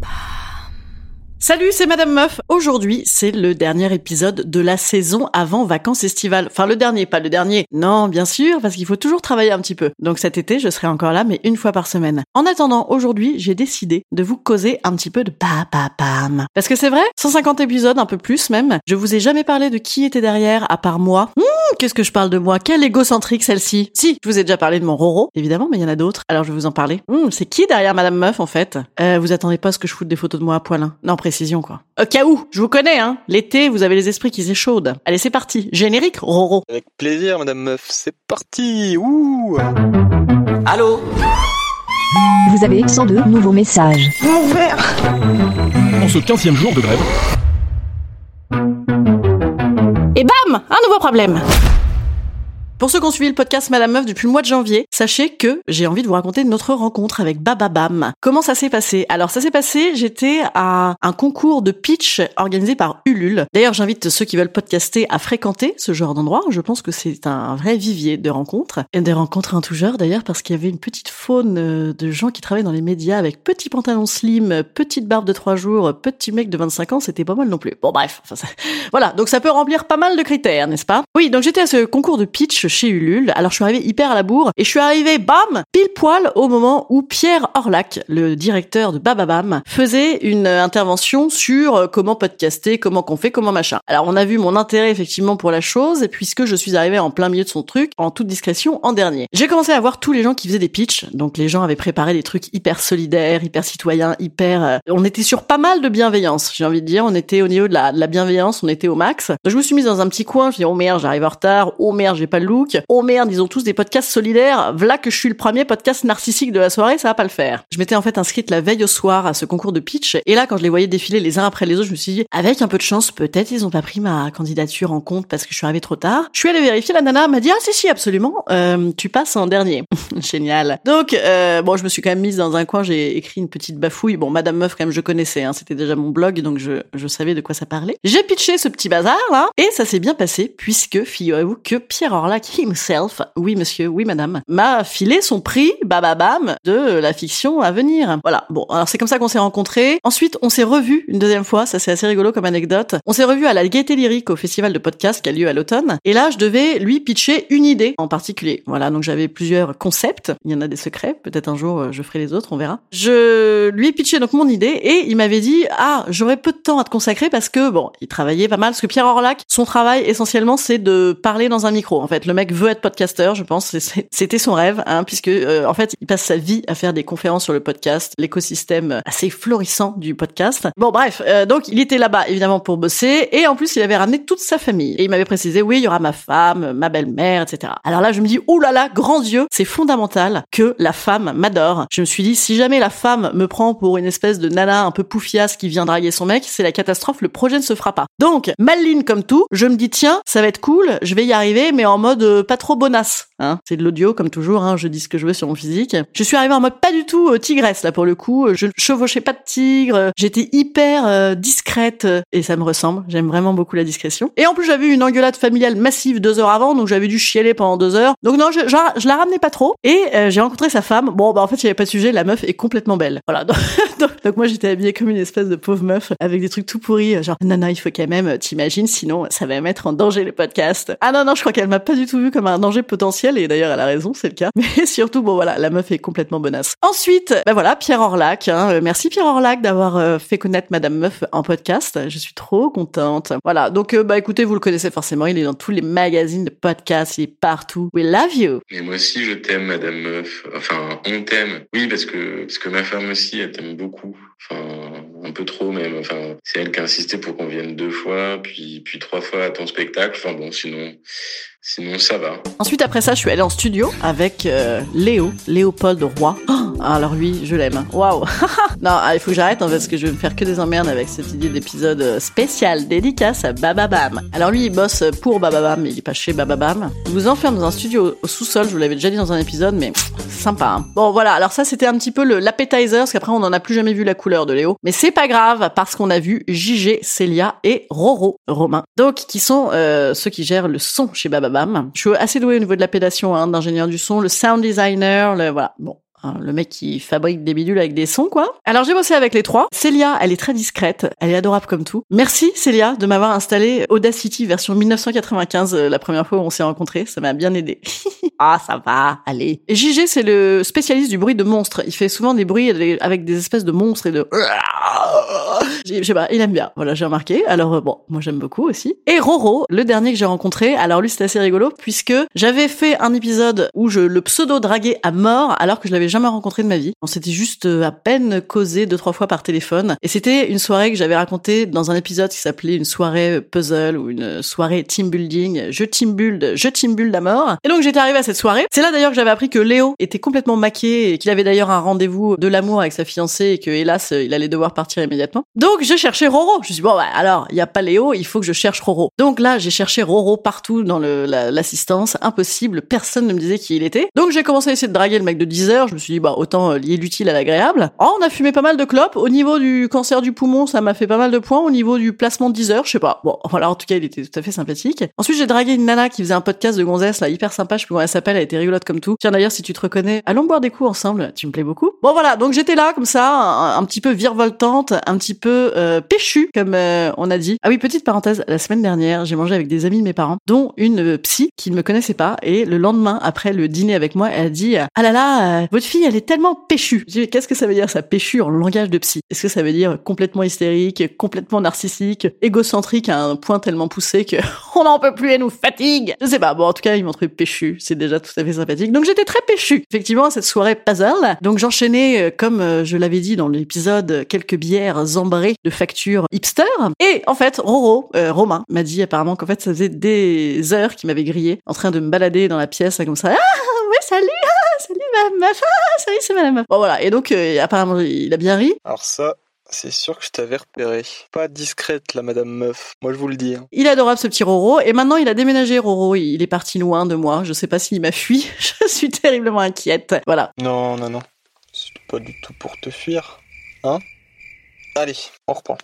Bye. Salut, c'est Madame Meuf. Aujourd'hui, c'est le dernier épisode de la saison avant vacances estivales. Enfin, le dernier, pas le dernier. Non, bien sûr, parce qu'il faut toujours travailler un petit peu. Donc cet été, je serai encore là, mais une fois par semaine. En attendant, aujourd'hui, j'ai décidé de vous causer un petit peu de pam. Parce que c'est vrai, 150 épisodes, un peu plus même. Je vous ai jamais parlé de qui était derrière, à part moi. Hum, qu'est-ce que je parle de moi? Quelle égocentrique celle-ci Si, je vous ai déjà parlé de mon Roro, évidemment, mais il y en a d'autres. Alors je vais vous en parler. Hum, c'est qui derrière Madame Meuf, en fait? Euh, Vous attendez pas à ce que je foute des photos de moi à poil, hein Non, précision, quoi. Au cas où, je vous connais, hein. L'été, vous avez les esprits qui s'échaudent. Allez, c'est parti. Générique, Roro. Avec plaisir, Madame Meuf. C'est parti. Ouh. Allô? Vous avez 102 nouveaux messages. En ce 15e jour de grève, Et bam Un nouveau problème pour ceux qui ont suivi le podcast Madame Meuf depuis le mois de janvier, sachez que j'ai envie de vous raconter notre rencontre avec Bababam. Comment ça s'est passé? Alors ça s'est passé, j'étais à un concours de pitch organisé par Ulule. D'ailleurs, j'invite ceux qui veulent podcaster à fréquenter ce genre d'endroit. Je pense que c'est un vrai vivier de rencontres. Et des rencontres en tout genre d'ailleurs parce qu'il y avait une petite faune euh, de gens qui travaillent dans les médias avec petits pantalons slim, petite barbe de trois jours, petit mec de 25 ans, c'était pas mal non plus. Bon bref, voilà, donc ça peut remplir pas mal de critères, n'est-ce pas? Oui, donc j'étais à ce concours de pitch chez Ulule. Alors je suis arrivée hyper à la bourre et je suis arrivée, bam, pile poil au moment où Pierre Orlac, le directeur de Bababam, faisait une euh, intervention sur euh, comment podcaster, comment qu'on fait, comment machin. Alors on a vu mon intérêt effectivement pour la chose puisque je suis arrivée en plein milieu de son truc, en toute discrétion, en dernier. J'ai commencé à voir tous les gens qui faisaient des pitchs. Donc les gens avaient préparé des trucs hyper solidaires, hyper citoyens, hyper... euh, On était sur pas mal de bienveillance, j'ai envie de dire. On était au niveau de la, bienveillance, on était au max. Je me suis mise dans un petit coin, je me dis oh merde, j'arrive en retard, oh merde, j'ai pas le look, oh merde, ils ont tous des podcasts solidaires, voilà que je suis le premier podcast narcissique de la soirée, ça va pas le faire. Je m'étais en fait inscrite la veille au soir à ce concours de pitch, et là quand je les voyais défiler les uns après les autres, je me suis dit, avec un peu de chance, peut-être ils ont pas pris ma candidature en compte parce que je suis arrivée trop tard. Je suis allée vérifier, la nana m'a dit, ah si si, absolument, euh, tu passes en dernier. Génial. Donc, euh, bon, je me suis quand même mise dans un coin, j'ai écrit une petite bafouille. Bon, Madame Meuf, quand même, je connaissais, hein, c'était déjà mon blog, donc je, je savais de quoi ça parlait. J'ai pitché ce petit bazar, là, et ça s'est bien passé, puisque, figurez-vous que Pierre Orlac himself, oui monsieur, oui madame, m'a filé son prix, bababam, de la fiction à venir. Voilà. Bon, alors c'est comme ça qu'on s'est rencontrés. Ensuite, on s'est revus une deuxième fois, ça c'est assez rigolo comme anecdote. On s'est revus à la Gaieté Lyrique au festival de podcast qui a lieu à l'automne. Et là, je devais lui pitcher une idée en particulier. Voilà, donc j'avais plusieurs concepts. Il y en a des secrets. Peut-être un jour, euh, je ferai les autres, on verra. Je lui ai pitché donc mon idée et il m'avait dit, ah, j'aurais peu de temps à te consacrer parce que, bon, il travaillait pas mal. Parce que Pierre Orlac, son travail essentiellement, c'est de parler dans un micro. En fait, le mec veut être podcasteur, je pense. C'était son rêve, hein, puisque, euh, il passe sa vie à faire des conférences sur le podcast, l'écosystème assez florissant du podcast. Bon, bref, euh, donc il était là-bas, évidemment, pour bosser. Et en plus, il avait ramené toute sa famille. Et il m'avait précisé, oui, il y aura ma femme, ma belle-mère, etc. Alors là, je me dis, oh là là, grand Dieu, c'est fondamental que la femme m'adore. Je me suis dit, si jamais la femme me prend pour une espèce de nana un peu poufiasse qui vient draguer son mec, c'est la catastrophe, le projet ne se fera pas. Donc, maline comme tout, je me dis, tiens, ça va être cool, je vais y arriver, mais en mode euh, pas trop bonasse. Hein. C'est de l'audio, comme toujours, hein, je dis ce que je veux sur mon physique. Je suis arrivée en mode pas du tout euh, tigresse, là, pour le coup. Je chevauchais pas de tigre, j'étais hyper euh, discrète, et ça me ressemble. J'aime vraiment beaucoup la discrétion. Et en plus, j'avais eu une engueulade familiale massive deux heures avant, donc j'avais dû chialer pendant deux heures. Donc non, je, je la ramenais pas trop. Et euh, j'ai rencontré sa femme. Bon, bah en fait, il y avait pas de sujet, la meuf est complètement belle. Voilà. Donc, moi, j'étais habillée comme une espèce de pauvre meuf, avec des trucs tout pourris, genre, non, il faut quand même, t'imagines, sinon, ça va mettre en danger le podcast. Ah non, non, je crois qu'elle m'a pas du tout vu comme un danger potentiel, et d'ailleurs, elle a raison, c'est le cas. Mais surtout, bon, voilà, la meuf est complètement bonasse. Ensuite, bah voilà, Pierre Orlac, hein, euh, merci Pierre Orlac d'avoir euh, fait connaître Madame Meuf en podcast. Je suis trop contente. Voilà, donc, euh, bah écoutez, vous le connaissez forcément, il est dans tous les magazines de podcast, il est partout. We love you. Et moi aussi, je t'aime, Madame Meuf. Enfin, on t'aime. Oui, parce que parce que ma femme aussi, elle t'aime beaucoup. Enfin, un peu trop même. Enfin, c'est elle qui a insisté pour qu'on vienne deux fois, puis puis trois fois à ton spectacle. Enfin bon, sinon ça va. Ensuite, après ça, je suis allée en studio avec euh, Léo, Léopold Roy. Oh, alors lui, je l'aime. Waouh. non, ah, il faut que j'arrête hein, parce que je vais me faire que des emmerdes avec cette idée d'épisode euh, spécial dédicace à Bababam. Alors lui, il bosse pour Bababam, mais il est pas chez Bababam. Il vous enferme dans un studio au sous-sol, je vous l'avais déjà dit dans un épisode, mais sympa. hein. Bon, voilà. Alors ça, c'était un petit peu l'appetizer, parce qu'après, on n'en a plus jamais vu la couleur de Léo. Mais c'est pas grave, parce qu'on a vu JG, Célia et Roro, Romain. Donc, qui sont euh, ceux qui gèrent le son chez Bababam. Je suis assez doué au niveau de l'appellation hein, d'ingénieur du son, le sound designer, le voilà. Bon, Hein, le mec qui fabrique des bidules avec des sons, quoi. Alors j'ai bossé avec les trois. Célia, elle est très discrète, elle est adorable comme tout. Merci Célia de m'avoir installé Audacity version 1995 euh, la première fois où on s'est rencontrés, ça m'a bien aidé. ah ça va, allez. Et JG c'est le spécialiste du bruit de monstres. Il fait souvent des bruits avec des espèces de monstres et de... Je sais pas, il aime bien. Voilà, j'ai remarqué. Alors euh, bon, moi j'aime beaucoup aussi. Et Roro, le dernier que j'ai rencontré. Alors lui c'était assez rigolo puisque j'avais fait un épisode où je le pseudo draguais à mort alors que je l'avais jamais rencontré de ma vie. On s'était juste euh, à peine causé deux trois fois par téléphone et c'était une soirée que j'avais racontée dans un épisode qui s'appelait une soirée puzzle ou une soirée team building, je team build, je team build à mort. Et donc j'étais arrivée à cette soirée. C'est là d'ailleurs que j'avais appris que Léo était complètement maqué et qu'il avait d'ailleurs un rendez-vous de l'amour avec sa fiancée et que hélas il allait devoir partir immédiatement. Donc je cherchais Roro. Je me suis dit, bon bah, alors il y a pas Léo, il faut que je cherche Roro. Donc là j'ai cherché Roro partout dans l'assistance, impossible, personne ne me disait qui il était. Donc j'ai commencé à essayer de draguer le mec de 10 heures. Je me suis dit bah autant euh, lier l'utile à l'agréable. Oh, on a fumé pas mal de clopes. Au niveau du cancer du poumon, ça m'a fait pas mal de points. Au niveau du placement de 10 heures, je sais pas. Bon, voilà, en tout cas, il était tout à fait sympathique. Ensuite, j'ai dragué une nana qui faisait un podcast de gonzesse, là, hyper sympa. Je sais elle était rigolote comme tout. Tiens, d'ailleurs, si tu te reconnais, allons boire des coups ensemble. Tu me plais beaucoup. Bon, voilà. Donc, j'étais là, comme ça, un, petit peu virevoltante, un petit peu euh, péchu, comme euh, on a dit. Ah oui, petite parenthèse. La semaine dernière, j'ai mangé avec des amis de mes parents, dont une euh, psy qui ne me connaissait pas. Et le lendemain, après le dîner avec moi, elle a dit, ah là là, euh, votre fille, elle est tellement péchue. J'ai qu'est-ce que ça veut dire, ça, péchu en langage de psy? Est-ce que ça veut dire complètement hystérique, complètement narcissique, égocentrique à un point tellement poussé que on n'en peut plus, elle nous fatigue? Je sais pas. Bon, en tout cas, ils m'ont trouvé péchu. C'est tout à fait sympathique. Donc, j'étais très péchu. Effectivement, à cette soirée puzzle. Donc, j'enchaînais, euh, comme euh, je l'avais dit dans l'épisode, euh, quelques bières zambrées de facture hipster. Et, en fait, Roro, Romain, m'a dit apparemment qu'en fait, ça faisait des heures qu'il m'avait grillé en train de me balader dans la pièce, comme ça. Ah, ouais, salut, ah, salut, ma meuf, ah, salut, c'est madame meuf. Bon, voilà. Et donc, apparemment, il a bien ri. Alors ça, c'est sûr que je t'avais repéré. Pas discrète, la madame meuf. Moi, je vous le dis. hein. Il est adorable ce petit Roro et maintenant il a déménagé Roro, il est parti loin de moi, je sais pas s'il m'a fui, je suis terriblement inquiète. Voilà. Non, non, non. C'est pas du tout pour te fuir. Hein Allez, on reprend.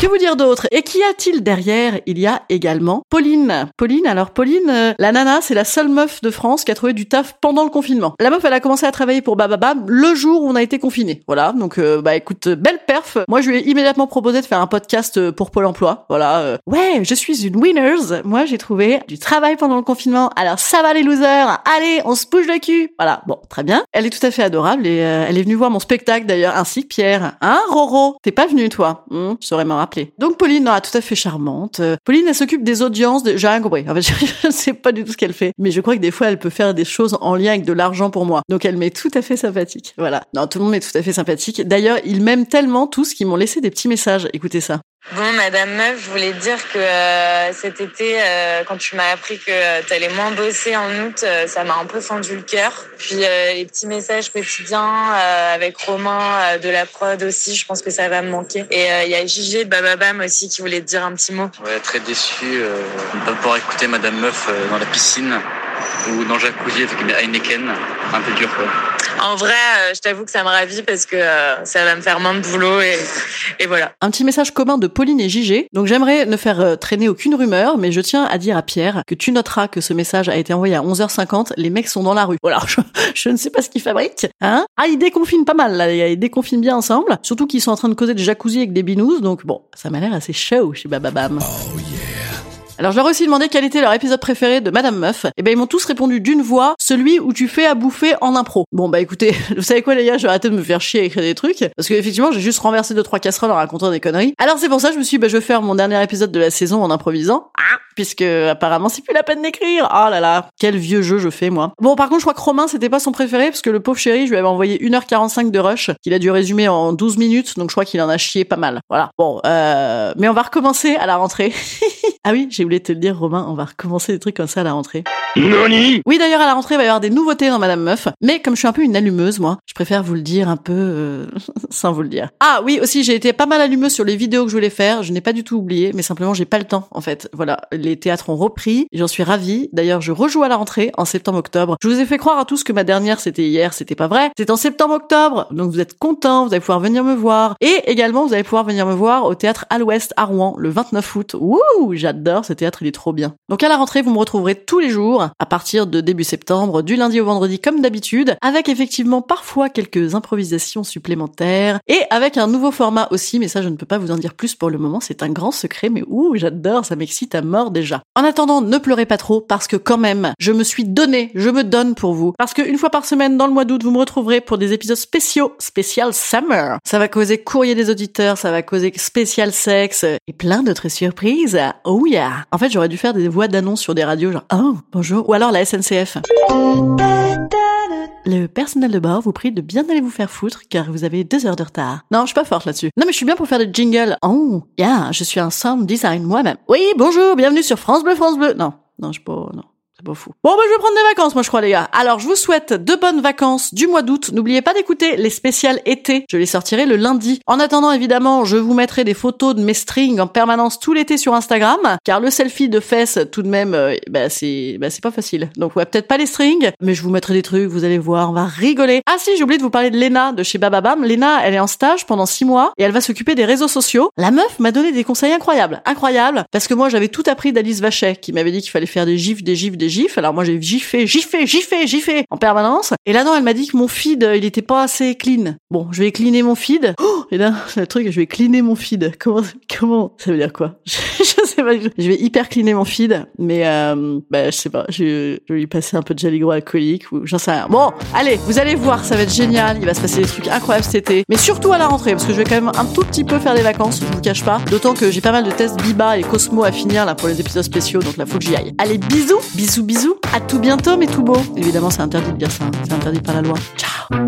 Que vous dire d'autre? Et qu'y a-t-il derrière? Il y a également Pauline. Pauline, alors Pauline, euh, la nana, c'est la seule meuf de France qui a trouvé du taf pendant le confinement. La meuf, elle a commencé à travailler pour Bababam le jour où on a été confiné. Voilà, donc euh, bah écoute, euh, belle perf. Moi, je lui ai immédiatement proposé de faire un podcast euh, pour Pôle Emploi. Voilà. euh, ouais, je suis une winners. Moi, j'ai trouvé du travail pendant le confinement. Alors ça va les losers? Allez, on se bouge le cul. Voilà. Bon, très bien. Elle est tout à fait adorable et elle est venue voir mon spectacle d'ailleurs, ainsi Pierre. Hein, Roro? T'es pas venu toi Hmm, Je saurais m'en rappeler. Donc Pauline, non, tout à fait charmante. Euh, Pauline, elle s'occupe des audiences. De... J'ai rien compris. En fait, je, ne sais pas du tout ce qu'elle fait, mais je crois que des fois, elle peut faire des choses en lien avec de l'argent pour moi. Donc elle m'est tout à fait sympathique. Voilà. Non, tout le monde m'est tout à fait sympathique. D'ailleurs, ils m'aiment tellement tous qu'ils m'ont laissé des petits messages. Écoutez ça. Bon, Madame Meuf, je voulais dire que euh, cet été, euh, quand tu m'as appris que tu allais moins bosser en août, euh, ça m'a un peu fendu le cœur. Puis euh, les petits messages quotidiens euh, avec Romain euh, de la prod aussi, je pense que ça va me manquer. Et euh, il y a JG de Bababam aussi qui voulait te dire un petit mot. Ouais, très déçu euh, de ne pas pouvoir écouter Madame Meuf euh, dans la piscine ou dans le jacuzzi avec Heineken. Un peu dur, quoi. En vrai, euh, je t'avoue que ça me ravit parce que euh, ça va me faire moins de boulot et, et voilà. Un petit message commun de Pauline et JG. Donc j'aimerais ne faire euh, traîner aucune rumeur, mais je tiens à dire à Pierre que tu noteras que ce message a été envoyé à 11h50. Les mecs sont dans la rue. Voilà, je, je ne sais pas ce qu'ils fabriquent. Hein ah, ils déconfinent pas mal, là, les gars. Ils déconfinent bien ensemble. Surtout qu'ils sont en train de causer de jacuzzi avec des binous. Donc bon, ça m'a l'air assez chaud chez Bababam. Alors je leur ai aussi demandé quel était leur épisode préféré de Madame Meuf. Et ben ils m'ont tous répondu d'une voix, celui où tu fais à bouffer en impro. Bon bah écoutez, vous savez quoi les gars, je vais arrêter de me faire chier à écrire des trucs parce que effectivement j'ai juste renversé deux trois casseroles en racontant des conneries. Alors c'est pour ça que je me suis dit, bah je vais faire mon dernier épisode de la saison en improvisant. Ah, puisque apparemment c'est plus la peine d'écrire. Oh là là, quel vieux jeu je fais moi. Bon par contre je crois que Romain c'était pas son préféré parce que le pauvre chéri je lui avais envoyé 1h45 de rush qu'il a dû résumer en 12 minutes donc je crois qu'il en a chié pas mal. Voilà. Bon euh, mais on va recommencer à la rentrée. Ah oui, j'ai oublié de te le dire, Romain, on va recommencer des trucs comme ça à la rentrée. Nani Oui, d'ailleurs, à la rentrée, il va y avoir des nouveautés dans Madame Meuf. Mais comme je suis un peu une allumeuse, moi, je préfère vous le dire un peu euh, sans vous le dire. Ah oui, aussi, j'ai été pas mal allumeuse sur les vidéos que je voulais faire. Je n'ai pas du tout oublié, mais simplement, j'ai pas le temps, en fait. Voilà, les théâtres ont repris. J'en suis ravie. D'ailleurs, je rejoue à la rentrée en septembre-octobre. Je vous ai fait croire à tous que ma dernière, c'était hier. C'était pas vrai. C'est en septembre-octobre. Donc, vous êtes contents. Vous allez pouvoir venir me voir. Et également, vous allez pouvoir venir me voir au théâtre à l'Ouest à Rouen le 29 août. Ouh, j'adore ce théâtre. Il est trop bien. Donc, à la rentrée, vous me retrouverez tous les jours à partir de début septembre, du lundi au vendredi comme d'habitude, avec effectivement parfois quelques improvisations supplémentaires et avec un nouveau format aussi, mais ça je ne peux pas vous en dire plus pour le moment, c'est un grand secret, mais ouh, j'adore, ça m'excite à mort déjà. En attendant, ne pleurez pas trop parce que quand même, je me suis donné, je me donne pour vous. Parce qu'une fois par semaine dans le mois d'août, vous me retrouverez pour des épisodes spéciaux, spécial summer. Ça va causer courrier des auditeurs, ça va causer spécial sexe et plein d'autres surprises. Yeah. En fait, j'aurais dû faire des voix d'annonce sur des radios genre oh, bonjour ou alors la SNCF le personnel de bord vous prie de bien aller vous faire foutre car vous avez deux heures de retard. Non, je suis pas forte là-dessus. Non mais je suis bien pour faire des jingles. Oh, yeah, je suis un sound design moi-même. Oui, bonjour, bienvenue sur France Bleu, France Bleu. Non, non, je pas, non. Pas fou. Bon, bah, je vais prendre des vacances, moi, je crois, les gars. Alors, je vous souhaite de bonnes vacances du mois d'août. N'oubliez pas d'écouter les spéciales été. Je les sortirai le lundi. En attendant, évidemment, je vous mettrai des photos de mes strings en permanence tout l'été sur Instagram. Car le selfie de fesses, tout de même, euh, bah, c'est, bah, pas facile. Donc, ouais, peut-être pas les strings, mais je vous mettrai des trucs, vous allez voir, on va rigoler. Ah si, j'ai oublié de vous parler de Lena de chez Bababam. Lena, elle est en stage pendant six mois et elle va s'occuper des réseaux sociaux. La meuf m'a donné des conseils incroyables. Incroyables. Parce que moi, j'avais tout appris d'Alice Vachet qui m'avait dit qu'il fallait faire des gifs, des gifs, des gifs. Alors moi, j'ai giffé, giffé, giffé, giffé en permanence. Et là, non, elle m'a dit que mon feed, il était pas assez clean. Bon, je vais cleaner mon feed. Oh, et là, le truc, je vais cleaner mon feed. Comment, comment, ça veut dire quoi? je sais pas. Je vais hyper cleaner mon feed, mais euh, bah, je sais pas. Je, vais lui passer un peu de gel hydroalcoolique ou j'en sais rien. Bon, allez, vous allez voir, ça va être génial. Il va se passer des trucs incroyables cet été, mais surtout à la rentrée, parce que je vais quand même un tout petit peu faire des vacances. Je vous cache pas. D'autant que j'ai pas mal de tests Biba et Cosmo à finir là pour les épisodes spéciaux, donc là faut que j'y aille. Allez, bisous, bisous, bisous. À tout bientôt, mais tout beau. Évidemment, c'est interdit de dire ça. hein. C'est interdit par la loi. Ciao.